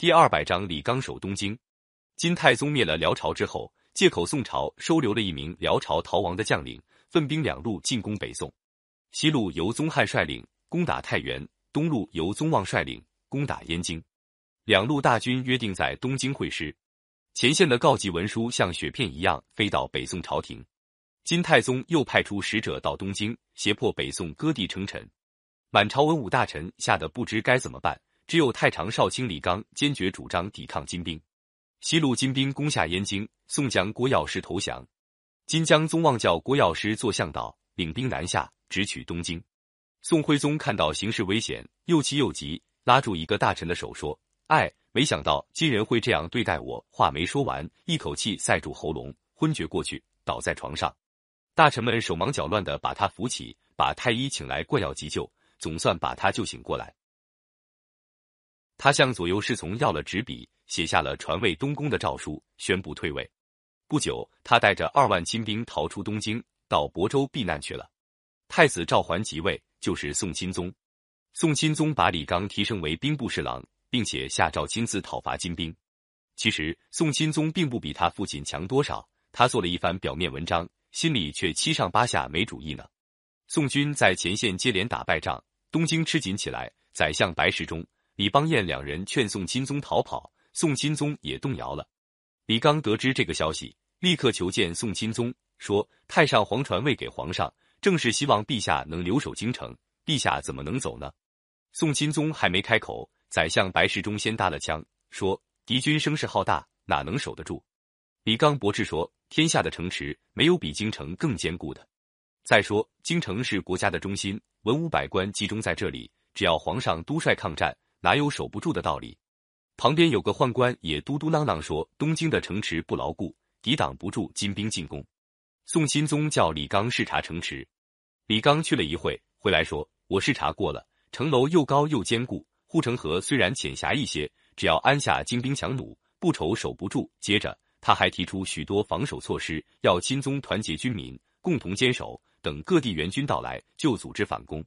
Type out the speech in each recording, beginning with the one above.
第二百章李纲守东京。金太宗灭了辽朝之后，借口宋朝收留了一名辽朝逃亡的将领，分兵两路进攻北宋。西路由宗翰率领攻打太原，东路由宗望率领攻打燕京。两路大军约定在东京会师。前线的告急文书像雪片一样飞到北宋朝廷。金太宗又派出使者到东京，胁迫北宋割地称臣。满朝文武大臣吓得不知该怎么办。只有太常少卿李纲坚决主张抵抗金兵，西路金兵攻下燕京，宋江郭药师投降。金将宗望叫郭药师做向导，领兵南下，直取东京。宋徽宗看到形势危险，又气又急，拉住一个大臣的手说：“哎，没想到金人会这样对待我。”话没说完，一口气塞住喉咙，昏厥过去，倒在床上。大臣们手忙脚乱的把他扶起，把太医请来灌药急救，总算把他救醒过来。他向左右侍从要了纸笔，写下了传位东宫的诏书，宣布退位。不久，他带着二万亲兵逃出东京，到亳州避难去了。太子赵桓即位，就是宋钦宗。宋钦宗把李纲提升为兵部侍郎，并且下诏亲自讨伐金兵。其实，宋钦宗并不比他父亲强多少，他做了一番表面文章，心里却七上八下没主意呢。宋军在前线接连打败仗，东京吃紧起来。宰相白石中。李邦彦两人劝宋钦宗逃跑，宋钦宗也动摇了。李刚得知这个消息，立刻求见宋钦宗，说：“太上皇传位给皇上，正是希望陛下能留守京城，陛下怎么能走呢？”宋钦宗还没开口，宰相白石中先搭了枪，说：“敌军声势浩大，哪能守得住？”李刚驳斥说：“天下的城池，没有比京城更坚固的。再说，京城是国家的中心，文武百官集中在这里，只要皇上督率抗战。”哪有守不住的道理？旁边有个宦官也嘟嘟囔囔说：“东京的城池不牢固，抵挡不住金兵进攻。”宋钦宗叫李纲视察城池，李纲去了一会，回来说：“我视察过了，城楼又高又坚固，护城河虽然浅狭一些，只要安下精兵强弩，不愁守不住。”接着他还提出许多防守措施，要钦宗团结军民，共同坚守，等各地援军到来就组织反攻。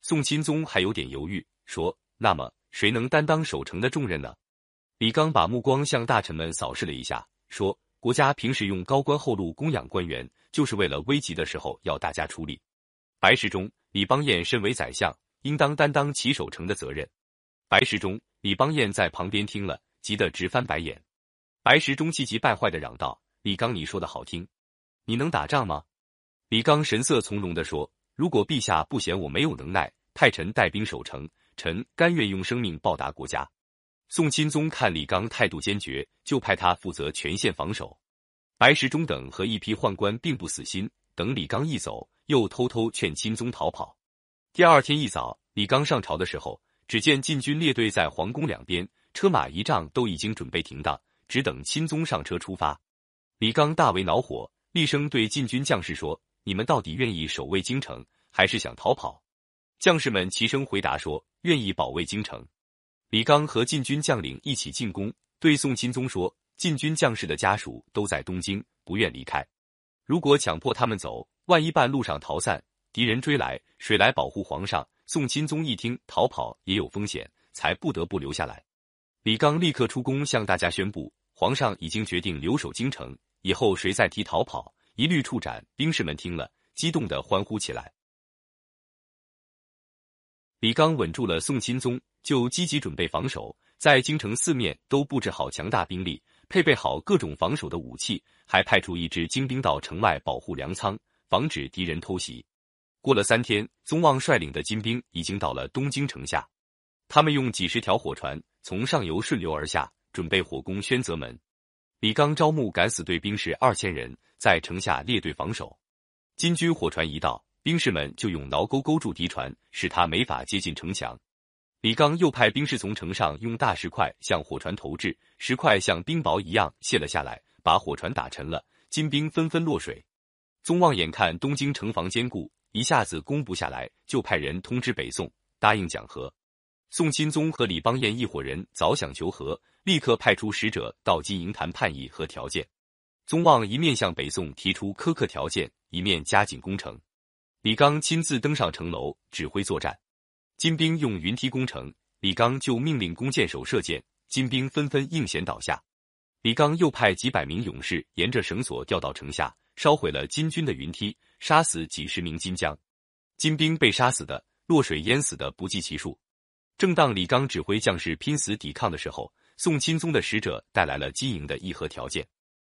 宋钦宗还有点犹豫，说：“那么。”谁能担当守城的重任呢？李刚把目光向大臣们扫视了一下，说：“国家平时用高官厚禄供养官员，就是为了危急的时候要大家出力。白石中、李邦彦身为宰相，应当担当起守城的责任。”白石中、李邦彦在旁边听了，急得直翻白眼。白石中气急败坏的嚷道：“李刚，你说的好听，你能打仗吗？”李刚神色从容的说：“如果陛下不嫌我没有能耐，派臣带兵守城。”臣甘愿用生命报答国家。宋钦宗看李纲态度坚决，就派他负责全线防守。白石中等和一批宦官并不死心，等李纲一走，又偷偷劝钦宗逃跑。第二天一早，李纲上朝的时候，只见禁军列队在皇宫两边，车马仪仗都已经准备停当，只等钦宗上车出发。李纲大为恼火，厉声对禁军将士说：“你们到底愿意守卫京城，还是想逃跑？”将士们齐声回答说：“愿意保卫京城。”李刚和禁军将领一起进宫，对宋钦宗说：“禁军将士的家属都在东京，不愿离开。如果强迫他们走，万一半路上逃散，敌人追来，谁来保护皇上？”宋钦宗一听，逃跑也有风险，才不得不留下来。李刚立刻出宫，向大家宣布：“皇上已经决定留守京城，以后谁再提逃跑，一律处斩。”兵士们听了，激动的欢呼起来。李刚稳住了宋钦宗，就积极准备防守，在京城四面都布置好强大兵力，配备好各种防守的武器，还派出一支精兵到城外保护粮仓，防止敌人偷袭。过了三天，宗望率领的金兵已经到了东京城下，他们用几十条火船从上游顺流而下，准备火攻宣泽门。李刚招募敢死队兵士二千人，在城下列队防守。金军火船一到。兵士们就用挠钩勾住敌船，使他没法接近城墙。李纲又派兵士从城上用大石块向火船投掷，石块像冰雹一样卸了下来，把火船打沉了。金兵纷纷落水。宗望眼看东京城防坚固，一下子攻不下来，就派人通知北宋，答应讲和。宋钦宗和李邦彦一伙人早想求和，立刻派出使者到金营谈判议和条件。宗望一面向北宋提出苛刻条件，一面加紧攻城。李刚亲自登上城楼指挥作战，金兵用云梯攻城，李刚就命令弓箭手射箭，金兵纷纷应弦倒下。李刚又派几百名勇士沿着绳索吊到城下，烧毁了金军的云梯，杀死几十名金将。金兵被杀死的、落水淹死的不计其数。正当李刚指挥将士拼死抵抗的时候，宋钦宗的使者带来了金营的议和条件。